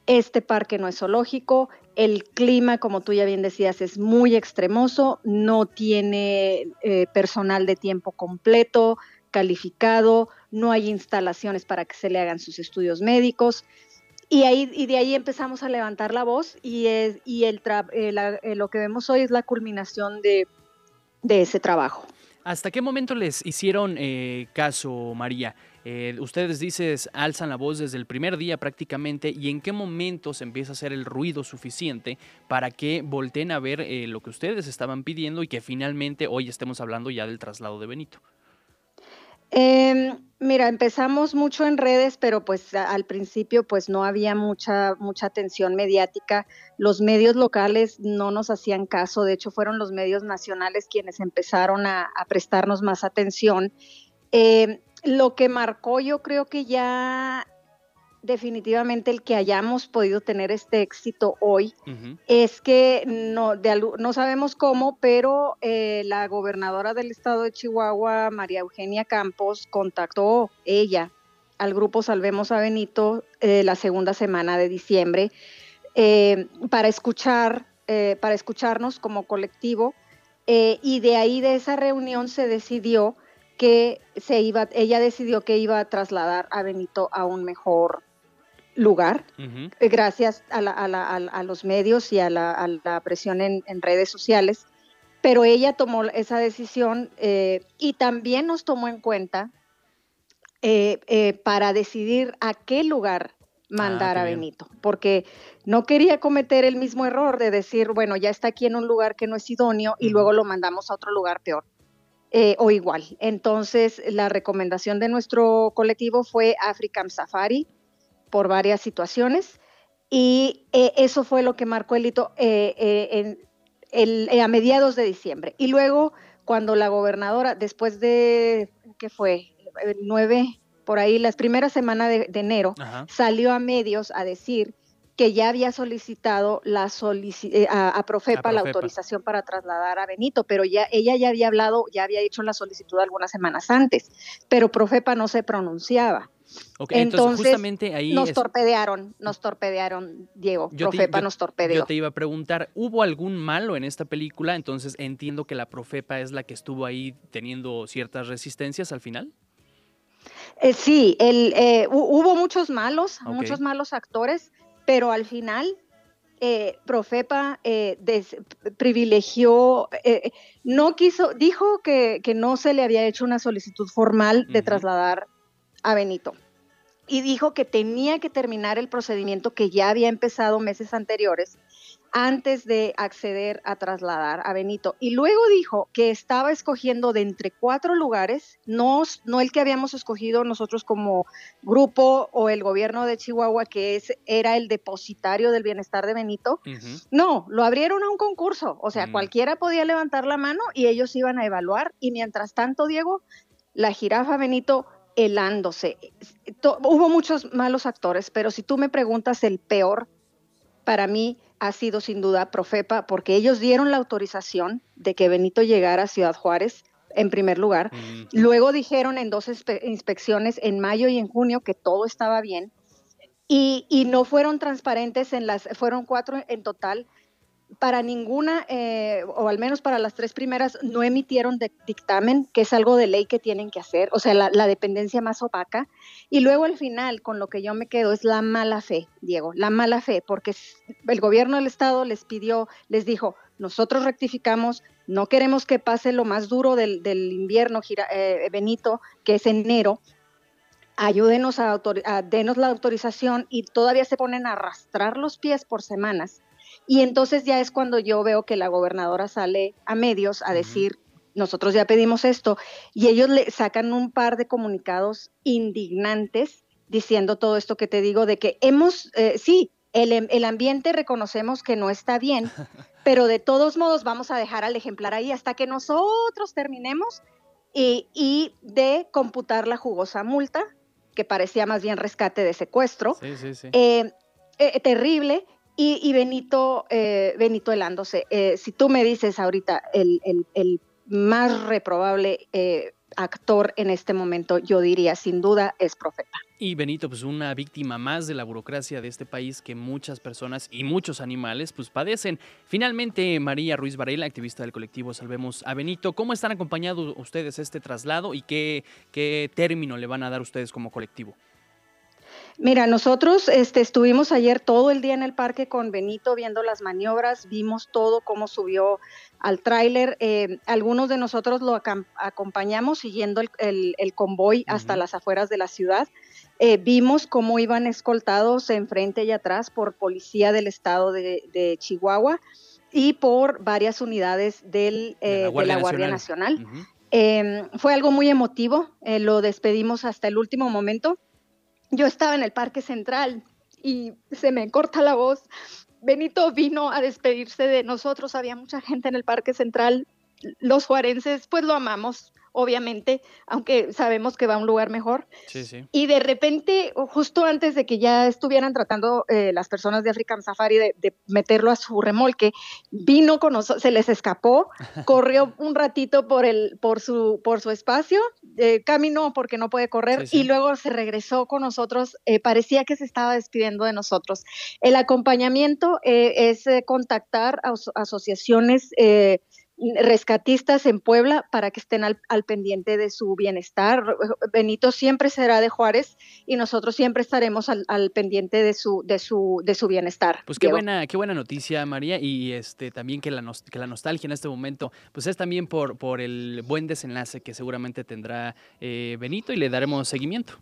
Speaker 16: Este parque no es zoológico, el clima, como tú ya bien decías, es muy extremoso, no tiene eh, personal de tiempo completo, calificado, no hay instalaciones para que se le hagan sus estudios médicos. Y, ahí, y de ahí empezamos a levantar la voz y, es, y el eh, eh, lo que vemos hoy es la culminación de, ese trabajo.
Speaker 3: ¿Hasta qué momento les hicieron eh, caso, María? ustedes dices, alzan la voz desde el primer día prácticamente, y en qué momento se empieza a hacer el ruido suficiente para que volteen a ver lo que ustedes estaban pidiendo y que finalmente hoy estemos hablando ya del traslado de Benito.
Speaker 16: Eh, mira, empezamos mucho en redes, pero pues al principio pues no había mucha mucha atención mediática. Los medios locales no nos hacían caso, de hecho fueron los medios nacionales quienes empezaron a, prestarnos más atención. Eh, lo que marcó yo creo que ya definitivamente el que hayamos podido tener este éxito hoy es que no, no sabemos cómo, pero eh, la gobernadora del estado de Chihuahua, María Eugenia Campos, contactó ella al grupo Salvemos a Benito eh, la segunda semana de diciembre eh, para escuchar, para escucharnos como colectivo y de ahí de esa reunión se decidió que se iba, ella decidió que iba a trasladar a Benito a un mejor lugar, eh, gracias a, los medios y a la, presión en, redes sociales, pero ella tomó esa decisión eh, y también nos tomó en cuenta eh, para decidir a qué lugar mandar ah, a Benito, porque no quería cometer el mismo error de decir, bueno, ya está aquí en un lugar que no es idóneo y luego lo mandamos a otro lugar peor. o igual. Entonces, la recomendación de nuestro colectivo fue African Safari, por varias situaciones y eh, eso fue lo que marcó el hito eh, eh, en, a mediados de diciembre. Y luego, cuando la gobernadora, después de, ¿qué fue? El 9, por ahí, las primeras semanas de, enero, salió a medios a decir que ya había solicitado la a, Profepa, la autorización para trasladar a Benito, pero ya ella ya había hablado, ya había hecho la solicitud algunas semanas antes, pero Profepa no se pronunciaba. entonces, justamente ahí nos torpedearon, nos torpedearon, Diego, Profepa nos torpedeó.
Speaker 3: Yo te iba a preguntar, ¿hubo algún malo en esta película? Entonces entiendo que la Profepa es la que estuvo ahí teniendo ciertas resistencias al final.
Speaker 16: Eh, sí, el, eh, hubo muchos malos, muchos malos actores, pero al final eh, Profepa privilegió, no quiso, dijo que, no se le había hecho una solicitud formal de trasladar a Benito. Y dijo que tenía que terminar el procedimiento que ya había empezado meses anteriores antes de acceder a trasladar a Benito. Y luego dijo que estaba escogiendo de entre cuatro lugares, no, no el que habíamos escogido nosotros como grupo o el gobierno de Chihuahua, que es, era el depositario del bienestar de Benito. No, lo abrieron a un concurso, o sea, mm. cualquiera podía levantar la mano y ellos iban a evaluar. Y mientras tanto, Diego, la jirafa Benito helándose. Hubo muchos malos actores, pero si tú me preguntas el peor, para mí ha sido sin duda Profepa, porque ellos dieron la autorización de que Benito llegara a Ciudad Juárez en primer lugar. Luego dijeron en dos inspecciones en mayo y en junio que todo estaba bien. Y, y, no fueron transparentes en las, fueron cuatro en total, para ninguna, eh, o al menos para las tres primeras, no emitieron dictamen, que es algo de ley que tienen que hacer, o sea, la, dependencia más opaca. Y luego al final, con lo que yo me quedo, es la mala fe, Diego, la mala fe, porque el gobierno del Estado les pidió, les dijo, nosotros rectificamos, no queremos que pase lo más duro del, invierno, eh, Benito, que es enero, ayúdenos a, a, denos la autorización y todavía se ponen a arrastrar los pies por semanas y entonces ya es cuando yo veo que la gobernadora sale a medios a decir, nosotros ya pedimos esto, y ellos le sacan un par de comunicados indignantes diciendo todo esto que te digo, de que hemos, eh, sí, el, el, ambiente reconocemos que no está bien, [LAUGHS] pero de todos modos vamos a dejar al ejemplar ahí hasta que nosotros terminemos y, y de computar la jugosa multa, que parecía más bien rescate de secuestro. Sí, sí, sí. Eh, eh, terrible y, Benito, eh, Benito helándose. Eh, si tú me dices ahorita el, más reprobable eh, actor en este momento, yo diría sin duda es Profeta.
Speaker 3: Y Benito, pues una víctima más de la burocracia de este país que muchas personas y muchos animales pues padecen. Finalmente, María Ruiz Varela, activista del colectivo Salvemos a Benito, ¿cómo están acompañando ustedes este traslado y qué, qué término le van a dar ustedes como colectivo?
Speaker 16: Mira, nosotros este, estuvimos ayer todo el día en el parque con Benito viendo las maniobras, vimos todo, cómo subió al tráiler. Eh, algunos de nosotros lo acompañamos siguiendo el, convoy hasta las afueras de la ciudad. Eh, vimos cómo iban escoltados enfrente y atrás por policía del estado de, Chihuahua y por varias unidades del, de, la Guardia, Nacional. Em, fue algo muy emotivo, eh, lo despedimos hasta el último momento yo estaba en el Parque Central y se me corta la voz. Benito vino a despedirse de nosotros, había mucha gente en el Parque Central. Los juarenses, pues lo amamos, obviamente, aunque sabemos que va a un lugar mejor. Y de repente, justo antes de que ya estuvieran tratando eh, las personas de African Safari de, meterlo a su remolque, vino con nosotros, se les escapó, [LAUGHS] corrió un ratito por, el, por, su, por su espacio, eh, caminó porque no puede correr y luego se regresó con nosotros. Eh, parecía que se estaba despidiendo de nosotros. El acompañamiento es contactar a asociaciones rescatistas en Puebla para que estén al, pendiente de su bienestar. Benito siempre será de Juárez y nosotros siempre estaremos al, pendiente de su, de su, de su bienestar.
Speaker 3: Pues qué buena, qué buena noticia, María, y este también que la, que la nostalgia en este momento, pues es también por, por el buen desenlace que seguramente tendrá eh, Benito y le daremos seguimiento.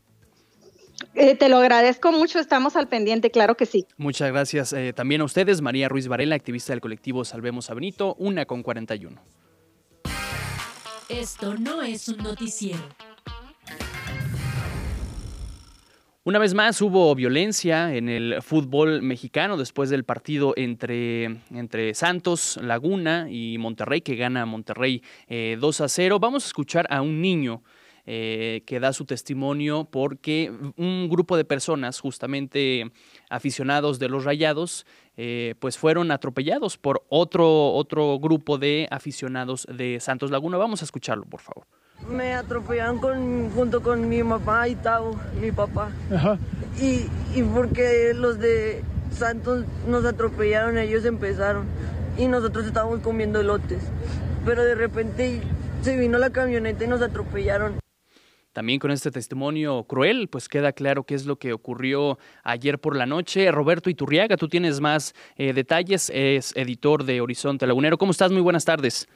Speaker 16: Eh, te lo agradezco mucho, estamos al pendiente, claro que sí.
Speaker 3: Muchas gracias eh, también a ustedes, María Ruiz Varela, activista del colectivo Salvemos a Benito, una con 41.
Speaker 1: Esto no es un noticiero.
Speaker 3: Una vez más hubo violencia en el fútbol mexicano después del partido entre, entre Santos, Laguna y Monterrey, que gana Monterrey 2 eh, a 0. Vamos a escuchar a un niño eh, que da su testimonio porque un grupo de personas, justamente aficionados de los Rayados, eh, pues fueron atropellados por otro, otro grupo de aficionados de Santos Laguna. Vamos a escucharlo, por favor.
Speaker 9: Me atropellaron con, junto con mi mamá y Tavo, mi papá. Ajá. Y, y porque los de Santos nos atropellaron, ellos empezaron. Y nosotros estábamos comiendo elotes. Pero de repente se vino la camioneta y nos atropellaron.
Speaker 3: También con este testimonio cruel, pues queda claro qué es lo que ocurrió ayer por la noche. Roberto Iturriaga, tú tienes más eh, detalles, es editor de Horizonte Lagunero. ¿Cómo estás? Muy buenas tardes.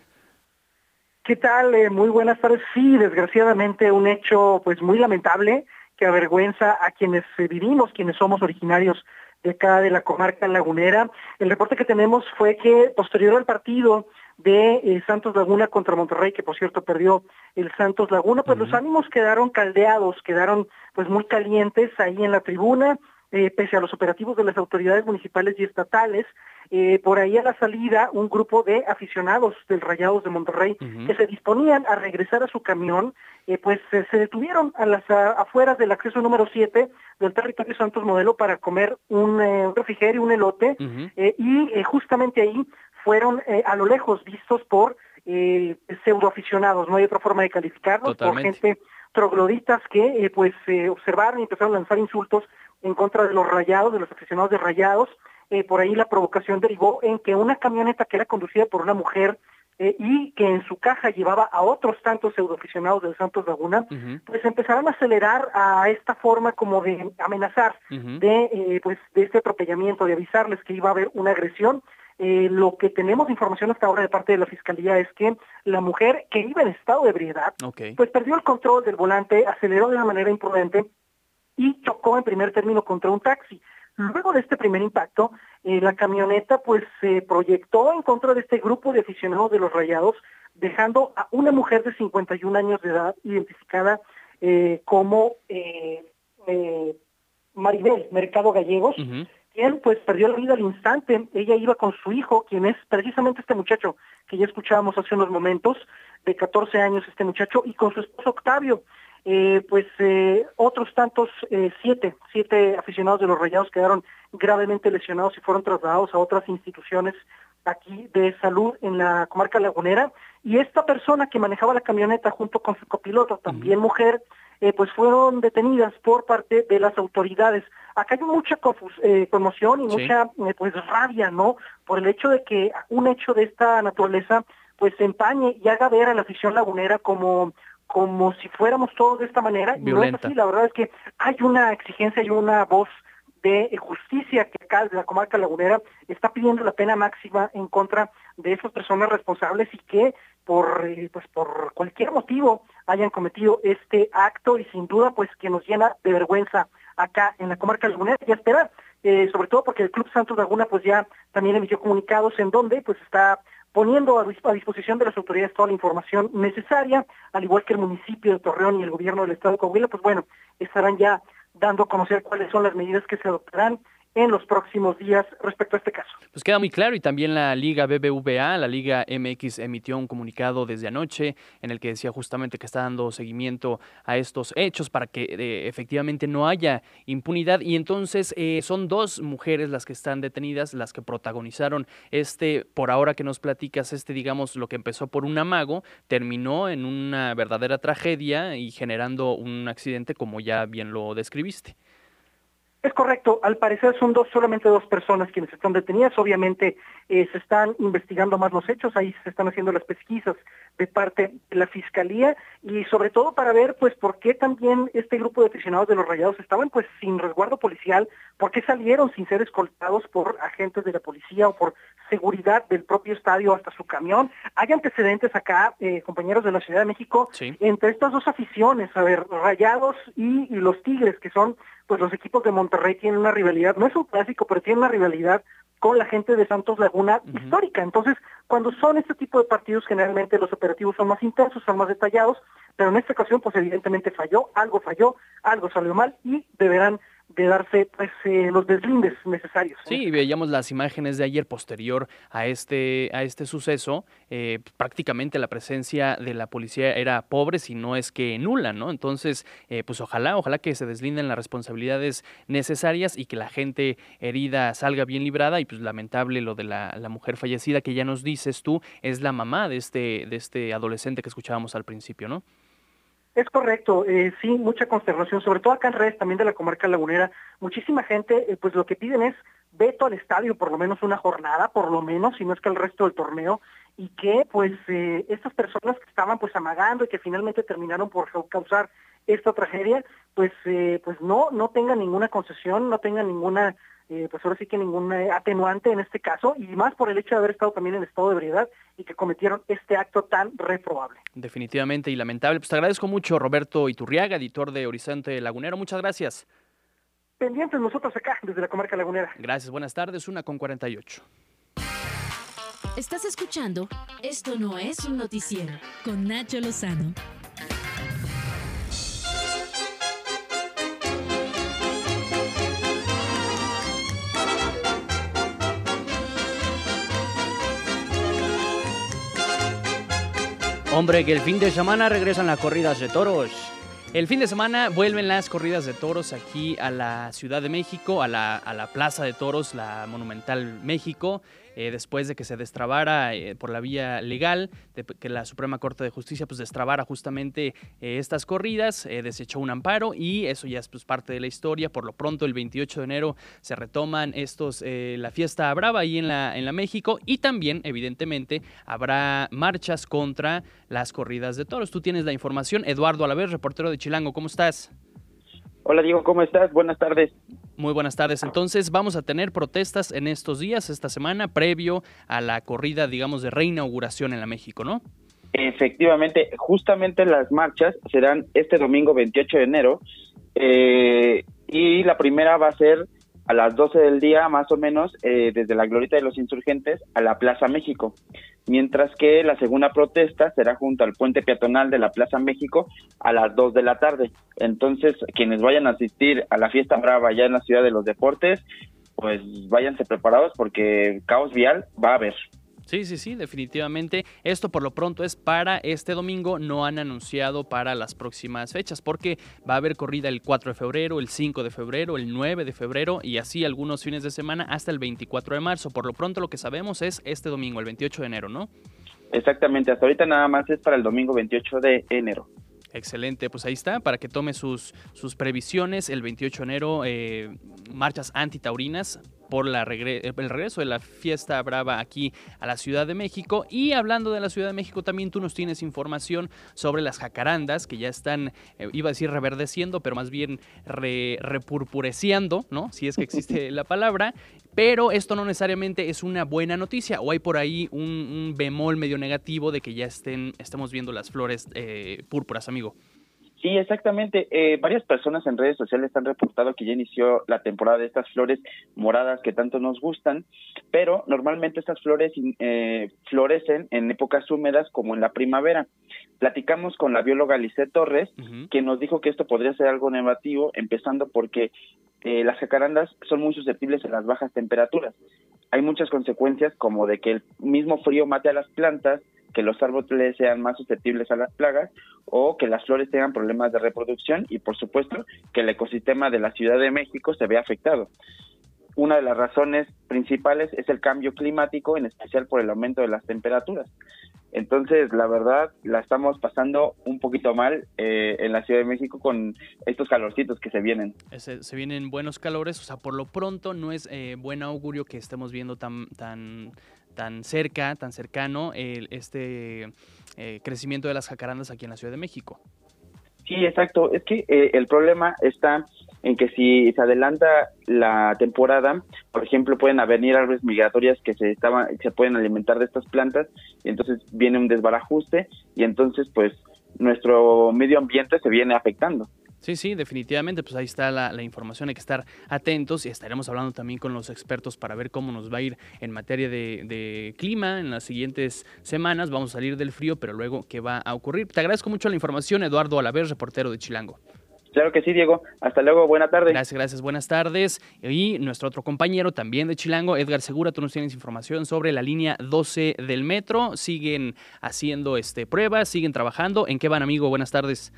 Speaker 17: ¿Qué tal? Eh, muy buenas tardes. Sí, desgraciadamente un hecho pues muy lamentable que avergüenza a quienes eh, vivimos, quienes somos originarios de acá de la comarca lagunera. El reporte que tenemos fue que posterior al partido de eh, Santos Laguna contra Monterrey, que por cierto perdió el Santos Laguna, pues los ánimos quedaron caldeados, quedaron pues muy calientes ahí en la tribuna, eh, pese a los operativos de las autoridades municipales y estatales. Eh, por ahí a la salida, un grupo de aficionados del Rayados de Monterrey que se disponían a regresar a su camión, pues se detuvieron a las afueras del acceso número 7 del territorio Santos Modelo para comer un, refrigerio, un elote, y justamente ahí fueron eh, a lo lejos vistos por eh, pseudoaficionados, no hay otra forma de calificarlos, por gente trogloditas que eh, pues observaron y empezaron a lanzar insultos en contra de los rayados, de los aficionados de rayados. por ahí la provocación derivó en que una camioneta que era conducida por una mujer y que en su caja llevaba a otros tantos pseudoaficionados del Santos Laguna, pues empezaron a acelerar a esta forma como de amenazar de pues de este atropellamiento, de avisarles que iba a haber una agresión eh, lo que tenemos información hasta ahora de parte de la Fiscalía es que la mujer que iba en estado de ebriedad, pues perdió el control del volante, aceleró de una manera imprudente y chocó en primer término contra un taxi. Luego de este primer impacto, eh, la camioneta pues se proyectó en contra de este grupo de aficionados de los rayados, dejando a una mujer de 51 años de edad identificada eh, como Maribel Mercado Gallegos, quien pues perdió la vida al instante. Ella iba con su hijo, quien es precisamente este muchacho que ya escuchábamos hace unos momentos, de 14 años este muchacho, y con su esposo Octavio. Eh, pues eh, otros tantos, eh, siete, siete aficionados de los Rayados quedaron gravemente lesionados y fueron trasladados a otras instituciones aquí de salud en la comarca lagunera. Y esta persona que manejaba la camioneta junto con su copiloto, también mujer, pues fueron detenidas por parte de las autoridades acá hay mucha eh, conmoción y mucha eh, pues rabia, ¿no? Por el hecho de que un hecho de esta naturaleza pues se empañe y haga ver a la afición lagunera como como si fuéramos todos de esta manera. Y no es así, la verdad es que hay una exigencia y una voz de justicia que acá de la comarca lagunera está pidiendo la pena máxima en contra de esas personas responsables y que por eh, pues por cualquier motivo hayan cometido este acto y sin duda pues que nos llena de vergüenza acá en la comarca lagunera y esperar, eh, sobre todo porque el Club Santos Laguna pues ya también emitió comunicados en donde pues está poniendo a, disposición de las autoridades toda la información necesaria, al igual que el municipio de Torreón y el gobierno del estado de Coahuila, pues bueno, estarán ya dando a conocer cuáles son las medidas que se adoptarán en los próximos días respecto a este caso.
Speaker 3: Pues queda muy claro y también la Liga BBVA, la Liga MX emitió un comunicado desde anoche en el que decía justamente que está dando seguimiento a estos hechos para que eh, efectivamente no haya impunidad y entonces eh, son dos mujeres las que están detenidas, las que protagonizaron este, por ahora que nos platicas, este digamos lo que empezó por un amago, terminó en una verdadera tragedia y generando un accidente como ya bien lo describiste.
Speaker 17: Es correcto, al parecer son dos, solamente dos personas quienes están detenidas, obviamente eh, se están investigando más los hechos, ahí se están haciendo las pesquisas de parte de la fiscalía y sobre todo para ver pues por qué también este grupo de aficionados de los rayados estaban pues sin resguardo policial, por qué salieron sin ser escoltados por agentes de la policía o por seguridad del propio estadio hasta su camión. Hay antecedentes acá, eh, compañeros de la Ciudad de México, entre estas dos aficiones, a ver, rayados y los tigres, que son pues los equipos de Monterrey tienen una rivalidad, no es un clásico, pero tienen una rivalidad con la gente de Santos Laguna histórica. Entonces, cuando son este tipo de partidos, generalmente los operativos son más intensos, son más detallados, pero en esta ocasión, pues evidentemente falló, algo falló, algo salió mal y deberán de darse pues, eh, los deslindes necesarios.
Speaker 3: Sí, veíamos las imágenes de ayer posterior a este, a este suceso. Eh, prácticamente la presencia de la policía era pobre, si no es que nula, ¿no? Entonces, eh, pues ojalá, ojalá que se deslinden las responsabilidades necesarias y que la gente herida salga bien librada. Y pues lamentable lo de la, la mujer fallecida que ya nos dices tú, es la mamá de este, de este adolescente que escuchábamos al principio, ¿no?
Speaker 17: Es correcto, eh, sí, mucha consternación, sobre todo acá en redes también de la comarca lagunera. Muchísima gente, eh, pues lo que piden es veto al estadio por lo menos una jornada, por lo menos, si no es que el resto del torneo, y que pues eh, estas personas que estaban pues amagando y que finalmente terminaron por causar esta tragedia, pues pues no no tengan ninguna concesión, no tengan ninguna eh, pues ahora sí que ningún eh, atenuante en este caso, y más por el hecho de haber estado también en estado de ebriedad y que cometieron este acto tan reprobable.
Speaker 3: Definitivamente y lamentable. Pues te agradezco mucho, Roberto Iturriaga, editor de Horizonte Lagunero. Muchas gracias.
Speaker 17: Pendientes nosotros acá, desde la comarca lagunera.
Speaker 3: Gracias, buenas tardes, una con 48.
Speaker 1: Estás escuchando Esto no es un noticiero con Nacho Lozano.
Speaker 3: Hombre, que el fin de semana regresan las corridas de toros. El fin de semana vuelven las corridas de toros aquí a la Ciudad de México, a la, a la Plaza de Toros, la Monumental México. Eh, después de que se destrabara eh, por la vía legal, que la Suprema Corte de Justicia pues destrabara justamente eh, estas corridas, desechó un amparo y eso ya es pues, parte de la historia. Por lo pronto el 28 de enero se retoman estos, la fiesta brava ahí en la, en la México y también evidentemente habrá marchas contra las corridas de toros. Tú tienes la información. Eduardo Alavés, reportero de Chilango, ¿cómo estás?
Speaker 18: Hola Diego, ¿cómo estás? Buenas tardes.
Speaker 3: Muy buenas tardes. Entonces vamos a tener protestas en estos días, esta semana, previo a la corrida, digamos, de reinauguración en la México, ¿no?
Speaker 18: Efectivamente, justamente las marchas serán este domingo 28 de enero eh, y la primera va a ser a las 12 del día, más o menos, eh, desde la Glorieta de los Insurgentes a la Plaza México, mientras que la segunda protesta será junto al puente peatonal de la Plaza México a las 2 de la tarde. Entonces, quienes vayan a asistir a la fiesta brava ya en la Ciudad de los Deportes, pues váyanse preparados porque caos vial va a haber.
Speaker 3: Sí, sí, sí, definitivamente. Esto por lo pronto es para este domingo, no han anunciado para las próximas fechas, porque va a haber corrida el 4 de febrero, el 5 de febrero, el 9 de febrero y así algunos fines de semana hasta el 24 de marzo. Por lo pronto lo que sabemos es este domingo, el 28 de enero, ¿no?
Speaker 18: Exactamente, hasta ahorita nada más es para el domingo 28 de enero.
Speaker 3: Excelente, pues ahí está, para que tome sus, sus previsiones. El 28 de enero, eh, marchas antitaurinas por la el regreso de la fiesta brava aquí a la Ciudad de México. Y hablando de la Ciudad de México, también tú nos tienes información sobre las jacarandas que ya están, eh, iba a decir reverdeciendo, pero más bien repurpureciendo, ¿no? Si es que existe [LAUGHS] la palabra. Pero esto no necesariamente es una buena noticia, o hay por ahí un, bemol medio negativo de que ya estén, estemos viendo las flores eh, púrpuras, amigo.
Speaker 18: Sí, exactamente. Eh, varias personas en redes sociales han reportado que ya inició la temporada de estas flores moradas que tanto nos gustan, pero normalmente estas flores eh, florecen en épocas húmedas como en la primavera. Platicamos con la bióloga Lisette Torres, que nos dijo que esto podría ser algo negativo, empezando porque eh, las jacarandas son muy susceptibles a las bajas temperaturas. Hay muchas consecuencias como de que el mismo frío mate a las plantas, que los árboles sean más susceptibles a las plagas o que las flores tengan problemas de reproducción y por supuesto que el ecosistema de la Ciudad de México se vea afectado. Una de las razones principales es el cambio climático, en especial por el aumento de las temperaturas. Entonces, la verdad, la estamos pasando un poquito mal eh, en la Ciudad de México con estos calorcitos que se vienen.
Speaker 3: Se, vienen buenos calores, o sea, por lo pronto no es eh, buen augurio que estemos viendo tan, tan tan cerca, tan cercano el, este eh, crecimiento de las jacarandas aquí en la Ciudad de México.
Speaker 18: Sí, exacto. Es que eh, el problema está en que si se adelanta la temporada, por ejemplo, pueden venir árboles migratorias que se estaban, se pueden alimentar de estas plantas y entonces viene un desbarajuste y entonces pues nuestro medio ambiente se viene afectando.
Speaker 3: Sí, sí, definitivamente, pues ahí está la, información, hay que estar atentos y estaremos hablando también con los expertos para ver cómo nos va a ir en materia de, clima en las siguientes semanas. Vamos a salir del frío, pero luego qué va a ocurrir. Te agradezco mucho la información, Eduardo Alavés, reportero de Chilango.
Speaker 18: Claro que sí, Diego. Hasta luego, buena tarde.
Speaker 3: Gracias, gracias, buenas tardes. Y nuestro otro compañero también de Chilango, Edgar Segura, tú nos tienes información sobre la línea 12 del metro. Siguen haciendo este pruebas, siguen trabajando. ¿En qué van, amigo? Buenas tardes.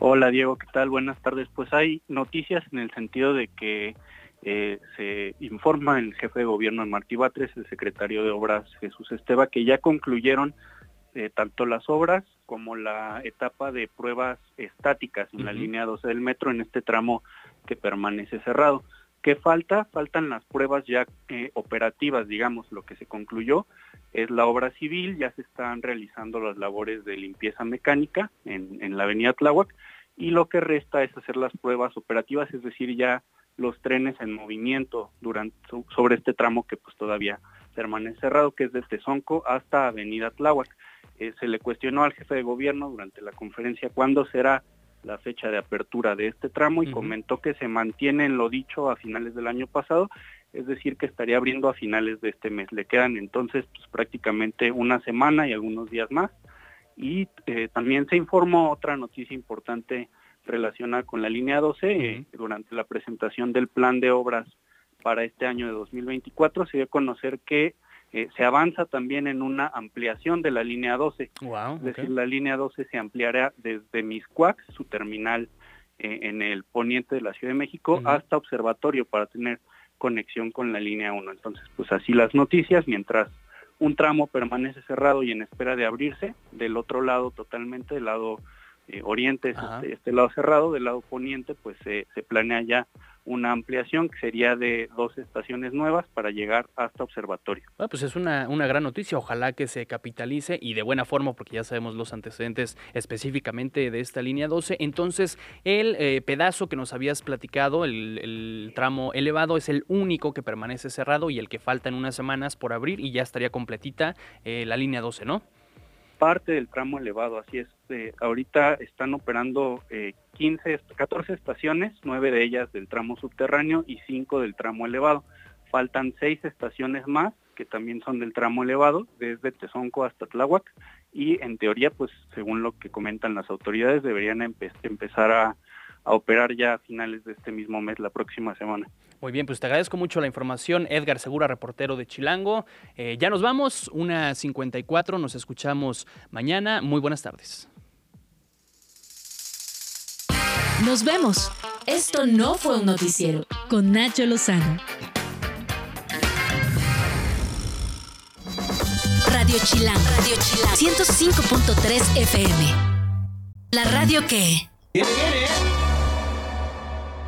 Speaker 19: Hola Diego, ¿qué tal? Buenas tardes. Pues hay noticias en el sentido de que eh, se informa el jefe de gobierno Martí Batres, el secretario de Obras Jesús Esteba, que ya concluyeron eh, tanto las obras como la etapa de pruebas estáticas en la línea 12 del metro en este tramo que permanece cerrado. ¿Qué falta? Faltan las pruebas ya eh, operativas, digamos, lo que se concluyó es la obra civil, ya se están realizando las labores de limpieza mecánica en, en la avenida Tláhuac y lo que resta es hacer las pruebas operativas, es decir, ya los trenes en movimiento durante sobre este tramo que pues todavía permanece cerrado, que es desde Sonco hasta Avenida Tláhuac. Eh, se le cuestionó al jefe de gobierno durante la conferencia cuándo será la fecha de apertura de este tramo y comentó que se mantiene en lo dicho a finales del año pasado, es decir, que estaría abriendo a finales de este mes. Le quedan entonces pues, prácticamente una semana y algunos días más. Y eh, también se informó otra noticia importante relacionada con la línea 12 eh, durante la presentación del plan de obras para este año de 2024 se dio a conocer que eh, se avanza también en una ampliación de la línea 12. es decir, la línea 12 se ampliará desde Miscuac, su terminal eh, en el poniente de la Ciudad de México, hasta Observatorio para tener conexión con la línea 1. Entonces, pues así las noticias, mientras un tramo permanece cerrado y en espera de abrirse, del otro lado totalmente, del lado eh, oriente, este, este, lado cerrado, del lado poniente, pues se planea ya una ampliación que sería de dos estaciones nuevas para llegar hasta observatorio.
Speaker 3: Bueno, pues es una, una gran noticia, ojalá que se capitalice y de buena forma porque ya sabemos los antecedentes específicamente de esta línea 12. Entonces, el eh, pedazo que nos habías platicado, el, tramo elevado, es el único que permanece cerrado y el que falta en unas semanas por abrir y ya estaría completita eh, la línea 12, ¿no?
Speaker 19: Parte del tramo elevado, así es. Eh, ahorita están operando 15, eh, 14 estaciones, 9 de ellas del tramo subterráneo y 5 del tramo elevado. Faltan 6 estaciones más que también son del tramo elevado, desde Tezonco hasta Tláhuac, y en teoría, pues según lo que comentan las autoridades, deberían empezar a, a operar ya a finales de este mismo mes, la próxima semana.
Speaker 3: Muy bien, pues te agradezco mucho la información, Edgar Segura, reportero de Chilango. Eh, ya nos vamos, una 54, nos escuchamos mañana. Muy buenas tardes.
Speaker 1: Nos vemos. Esto no fue un noticiero con Nacho Lozano. Radio Chilango, Radio Chilango, 105.3 FM. La radio que...